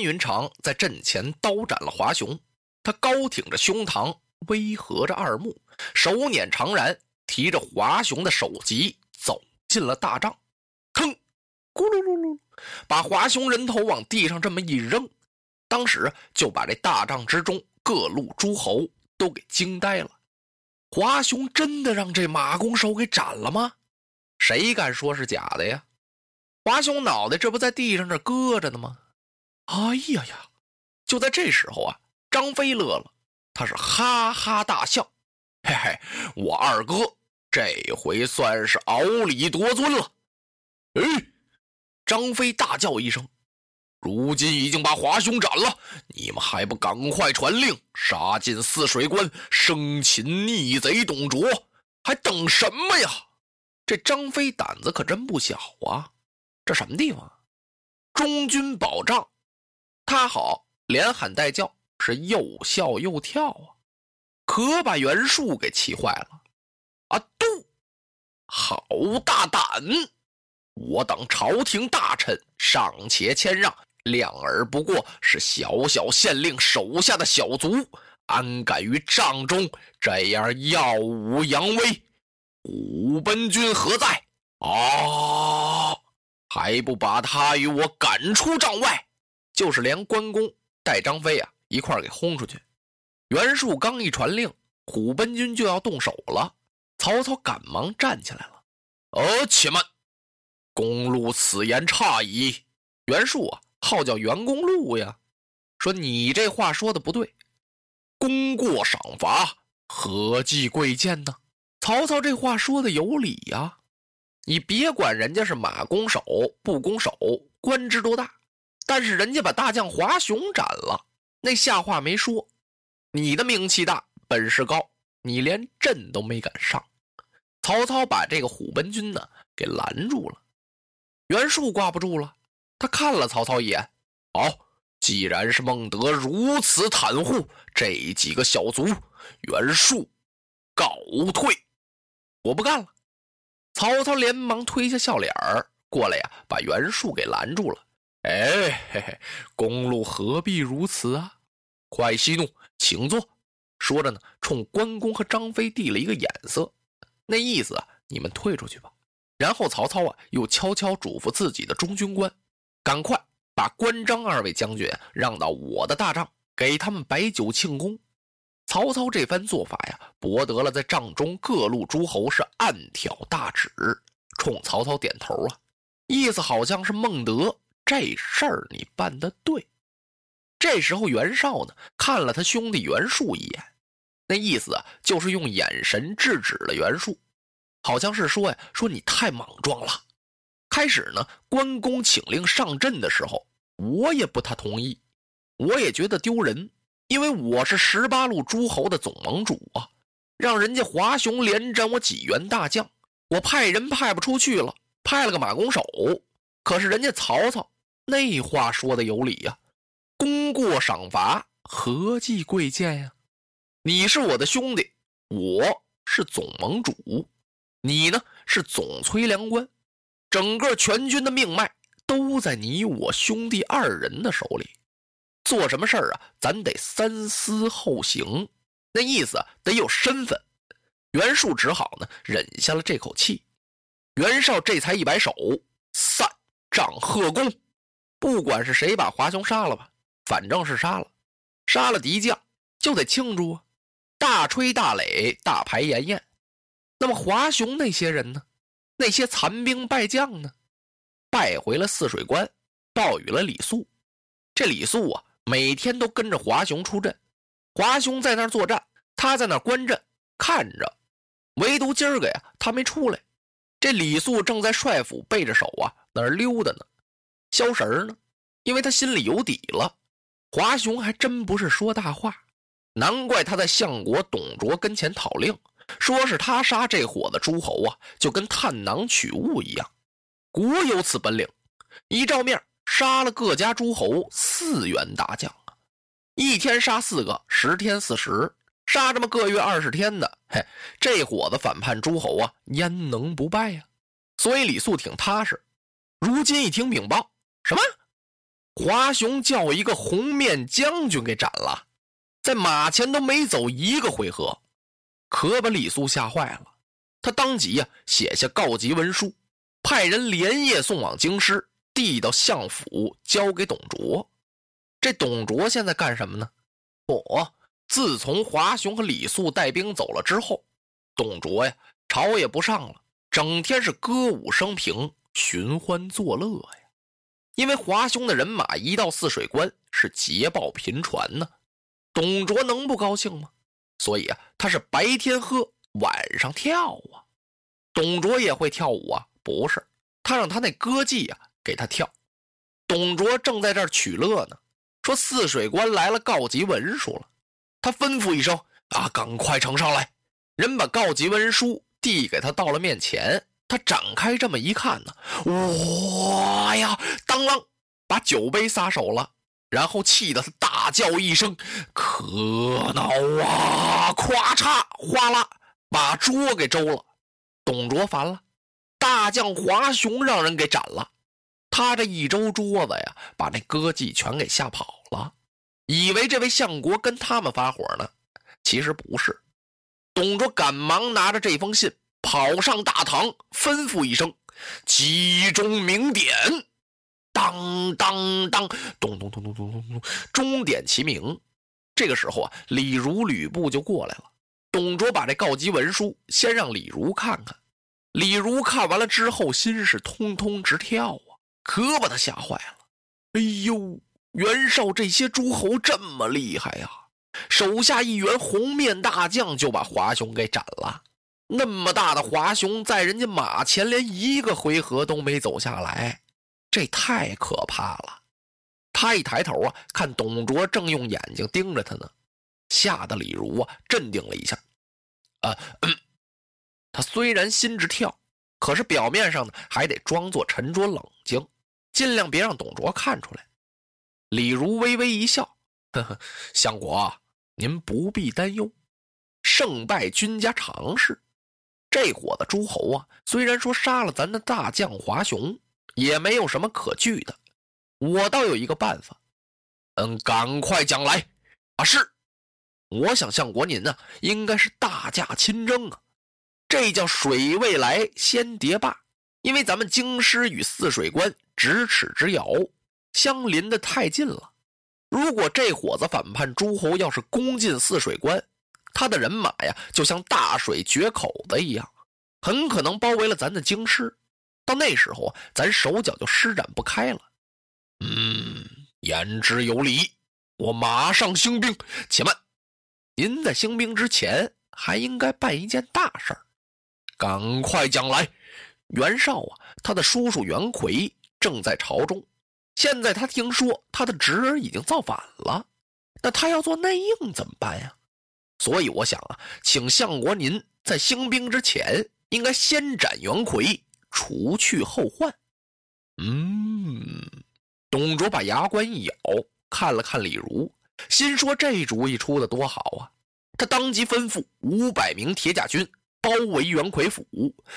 关云长在阵前刀斩了华雄，他高挺着胸膛，威合着二目，手捻长髯，提着华雄的首级走进了大帐，腾，咕噜噜噜，把华雄人头往地上这么一扔，当时就把这大帐之中各路诸侯都给惊呆了。华雄真的让这马弓手给斩了吗？谁敢说是假的呀？华雄脑袋这不在地上这搁着呢吗？哎呀呀！就在这时候啊，张飞乐了，他是哈哈大笑，嘿嘿，我二哥这回算是熬里夺尊了。哎，张飞大叫一声：“如今已经把华雄斩了，你们还不赶快传令，杀进泗水关，生擒逆贼董卓，还等什么呀？”这张飞胆子可真不小啊！这什么地方？中军保障。他好，连喊带叫，是又笑又跳啊，可把袁术给气坏了。啊，杜，好大胆！我等朝廷大臣尚且谦让，两儿不过是小小县令手下的小卒，安敢于帐中这样耀武扬威？虎贲军何在？啊！还不把他与我赶出帐外！就是连关公带张飞啊一块儿给轰出去。袁术刚一传令，虎贲军就要动手了。曹操赶忙站起来了。呃，且慢，公路此言差矣。袁术啊，号叫袁公路呀。说你这话说的不对。功过赏罚，何计贵贱呢？曹操这话说的有理呀。你别管人家是马弓手不弓手，官职多大。但是人家把大将华雄斩了，那下话没说。你的名气大，本事高，你连阵都没敢上。曹操把这个虎贲军呢给拦住了。袁术挂不住了，他看了曹操一眼。好，既然是孟德如此袒护这几个小卒，袁术告退，我不干了。曹操连忙推下笑脸儿过来呀，把袁术给拦住了。哎嘿嘿，公路何必如此啊！快息怒，请坐。说着呢，冲关公和张飞递了一个眼色，那意思啊，你们退出去吧。然后曹操啊，又悄悄嘱咐自己的中军官，赶快把关张二位将军让到我的大帐，给他们摆酒庆功。曹操这番做法呀，博得了在帐中各路诸侯是暗挑大指，冲曹操点头啊，意思好像是孟德。这事儿你办的对。这时候袁绍呢看了他兄弟袁术一眼，那意思啊就是用眼神制止了袁术，好像是说呀说你太莽撞了。开始呢关公请令上阵的时候，我也不太同意，我也觉得丢人，因为我是十八路诸侯的总盟主啊，让人家华雄连斩我几员大将，我派人派不出去了，派了个马弓手，可是人家曹操。那话说的有理呀，功过赏罚，何计贵贱呀？你是我的兄弟，我是总盟主，你呢是总催粮官，整个全军的命脉都在你我兄弟二人的手里。做什么事儿啊，咱得三思后行，那意思得有身份。袁术只好呢忍下了这口气。袁绍这才一摆手，散帐贺功。不管是谁把华雄杀了吧，反正是杀了，杀了敌将就得庆祝啊，大吹大擂，大排筵宴。那么华雄那些人呢？那些残兵败将呢？败回了泗水关，报与了李肃。这李肃啊，每天都跟着华雄出阵，华雄在那儿作战，他在那儿观阵看着，唯独今儿个呀，他没出来。这李肃正在帅府背着手啊，那儿溜达呢，消神呢，因为他心里有底了。华雄还真不是说大话，难怪他在相国董卓跟前讨令，说是他杀这伙子诸侯啊，就跟探囊取物一样，国有此本领。一照面杀了各家诸侯四员大将啊，一天杀四个，十天四十，杀这么个月二十天的，嘿，这伙子反叛诸侯啊，焉能不败呀？所以李肃挺踏实。如今一听禀报，什么？华雄叫一个红面将军给斩了，在马前都没走一个回合，可把李肃吓坏了。他当即呀写下告急文书，派人连夜送往京师，递到相府，交给董卓。这董卓现在干什么呢？不，自从华雄和李肃带兵走了之后，董卓呀朝也不上了，整天是歌舞升平，寻欢作乐呀。因为华雄的人马一到泗水关是捷报频传呢，董卓能不高兴吗？所以啊，他是白天喝，晚上跳啊。董卓也会跳舞啊？不是，他让他那歌妓啊给他跳。董卓正在这儿取乐呢，说泗水关来了告急文书了，他吩咐一声啊，赶快呈上来。人把告急文书递给他，到了面前。他展开这么一看呢，哇呀！当啷，把酒杯撒手了，然后气得他大叫一声：“可恼啊！”咵嚓，哗啦，把桌给周了。董卓烦了，大将华雄让人给斩了。他这一周桌子呀，把那歌妓全给吓跑了，以为这位相国跟他们发火呢，其实不是。董卓赶忙拿着这封信。跑上大堂，吩咐一声：“集中鸣点！”当当当，咚咚咚咚咚咚咚，钟点齐鸣。这个时候啊，李儒、吕布就过来了。董卓把这告急文书先让李儒看看。李儒看完了之后，心是通通直跳啊，可把他吓坏了。哎呦，袁绍这些诸侯这么厉害呀！手下一员红面大将就把华雄给斩了。那么大的华雄，在人家马前连一个回合都没走下来，这太可怕了。他一抬头啊，看董卓正用眼睛盯着他呢，吓得李儒啊镇定了一下。啊，他虽然心直跳，可是表面上呢还得装作沉着冷静，尽量别让董卓看出来。李儒微微一笑，呵呵，相国，您不必担忧，胜败君家常事。这伙子诸侯啊，虽然说杀了咱的大将华雄，也没有什么可惧的。我倒有一个办法，嗯，赶快讲来。啊，是，我想相国您呢，应该是大驾亲征啊。这叫水未来先叠坝，因为咱们京师与泗水关咫尺之遥，相邻的太近了。如果这伙子反叛诸侯要是攻进泗水关，他的人马呀，就像大水决口子一样，很可能包围了咱的京师。到那时候，咱手脚就施展不开了。嗯，言之有理，我马上兴兵。且慢，您在兴兵之前，还应该办一件大事儿。赶快讲来。袁绍啊，他的叔叔袁奎正在朝中，现在他听说他的侄儿已经造反了，那他要做内应怎么办呀？所以我想啊，请相国您在兴兵之前，应该先斩袁奎，除去后患。嗯，董卓把牙关一咬，看了看李儒，心说这主意出的多好啊！他当即吩咐五百名铁甲军包围袁奎府，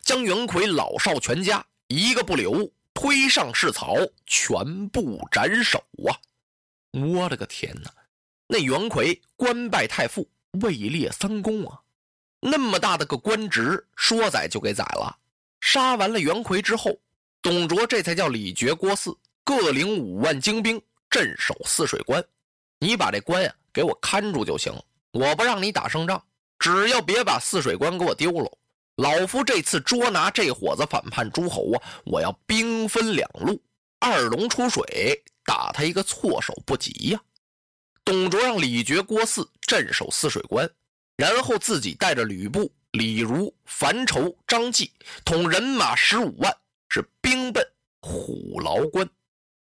将袁奎老少全家一个不留推上市曹，全部斩首啊！我的个天哪！那袁奎官拜太傅。位列三公啊，那么大的个官职，说宰就给宰了。杀完了袁奎之后，董卓这才叫李傕、郭汜各领五万精兵镇守泗水关。你把这关呀给我看住就行，我不让你打胜仗，只要别把泗水关给我丢了。老夫这次捉拿这伙子反叛诸侯啊，我要兵分两路，二龙出水，打他一个措手不及呀。董卓让李傕、郭汜镇守泗水关，然后自己带着吕布、李儒、樊稠、张继，统人马十五万，是兵奔虎牢关。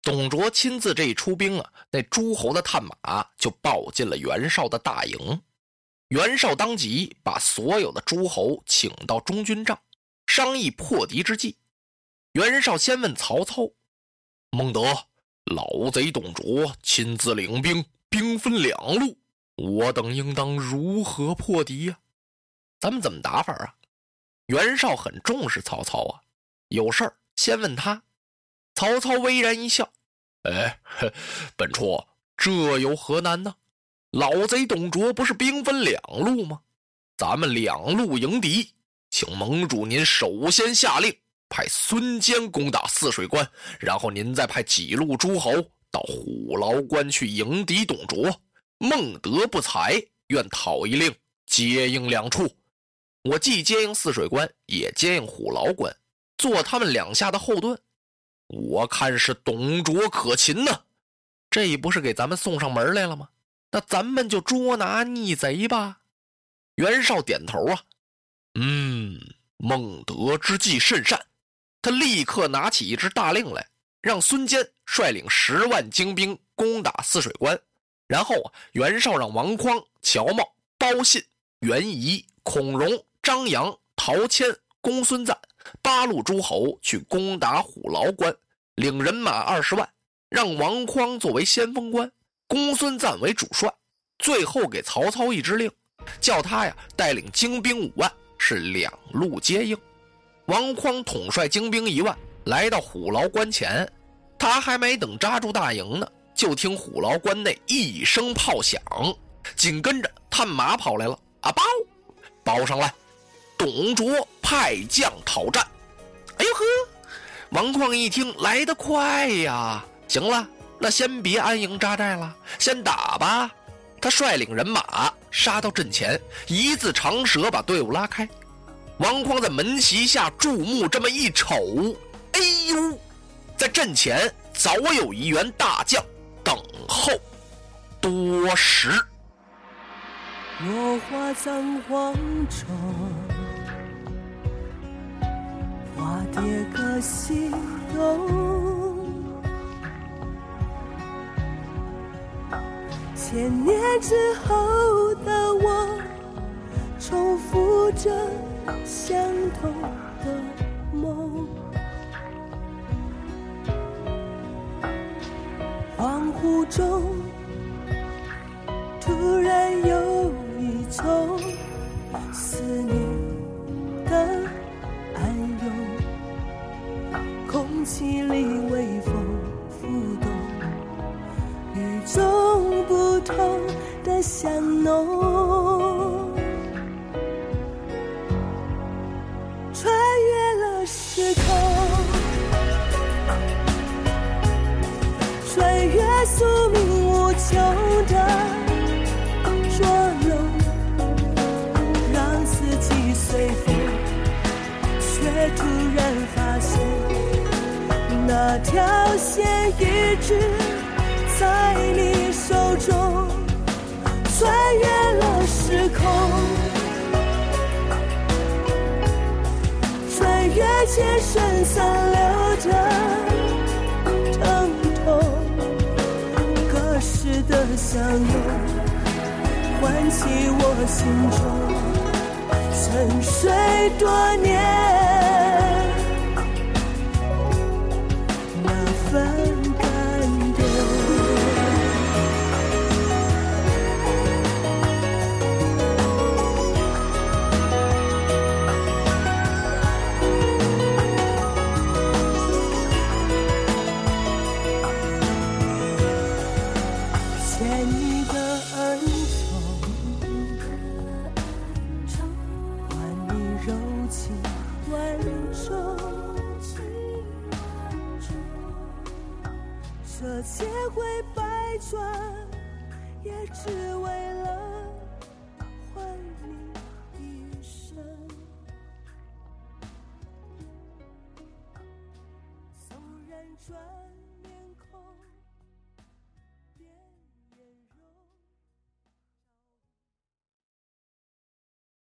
董卓亲自这一出兵啊，那诸侯的探马就报进了袁绍的大营。袁绍当即把所有的诸侯请到中军帐，商议破敌之计。袁绍先问曹操：“孟德，老贼董卓亲自领兵，兵分两路，我等应当如何破敌呀？”咱们怎么打法啊？袁绍很重视曹操啊，有事儿先问他。曹操微然一笑：“哎，本初这有何难呢？”老贼董卓不是兵分两路吗？咱们两路迎敌，请盟主您首先下令派孙坚攻打泗水关，然后您再派几路诸侯到虎牢关去迎敌董卓。孟德不才，愿讨一令接应两处。我既接应泗水关，也接应虎牢关，做他们两下的后盾。我看是董卓可擒呢，这不是给咱们送上门来了吗？那咱们就捉拿逆贼吧。袁绍点头啊，嗯，孟德之计甚善。他立刻拿起一支大令来，让孙坚率领十万精兵攻打泗水关。然后啊，袁绍让王匡、乔瑁、包信、袁仪、孔融、张扬、陶谦、公孙瓒八路诸侯去攻打虎牢关，领人马二十万，让王匡作为先锋官。公孙瓒为主帅，最后给曹操一支令，叫他呀带领精兵五万，是两路接应。王匡统帅精兵一万，来到虎牢关前，他还没等扎住大营呢，就听虎牢关内一声炮响，紧跟着探马跑来了，啊包，包上来，董卓派将讨战。哎呦呵，王匡一听来得快呀，行了。那先别安营扎寨了，先打吧！他率领人马杀到阵前，一字长蛇把队伍拉开。王匡在门旗下注目，这么一瞅，哎呦，在阵前早有一员大将等候。多时，落花葬黄冢，花蝶各西东。千年之后的我，重复着相同的梦。恍惚中，突然有一种思念的暗涌，空气里微风浮动，与众。不同的香浓，突然发现那条线一直在你。手中穿越了时空，穿越前生残留的疼痛，隔世的相拥，唤起我心中沉睡多年。柔情万种这千回百转，也只为了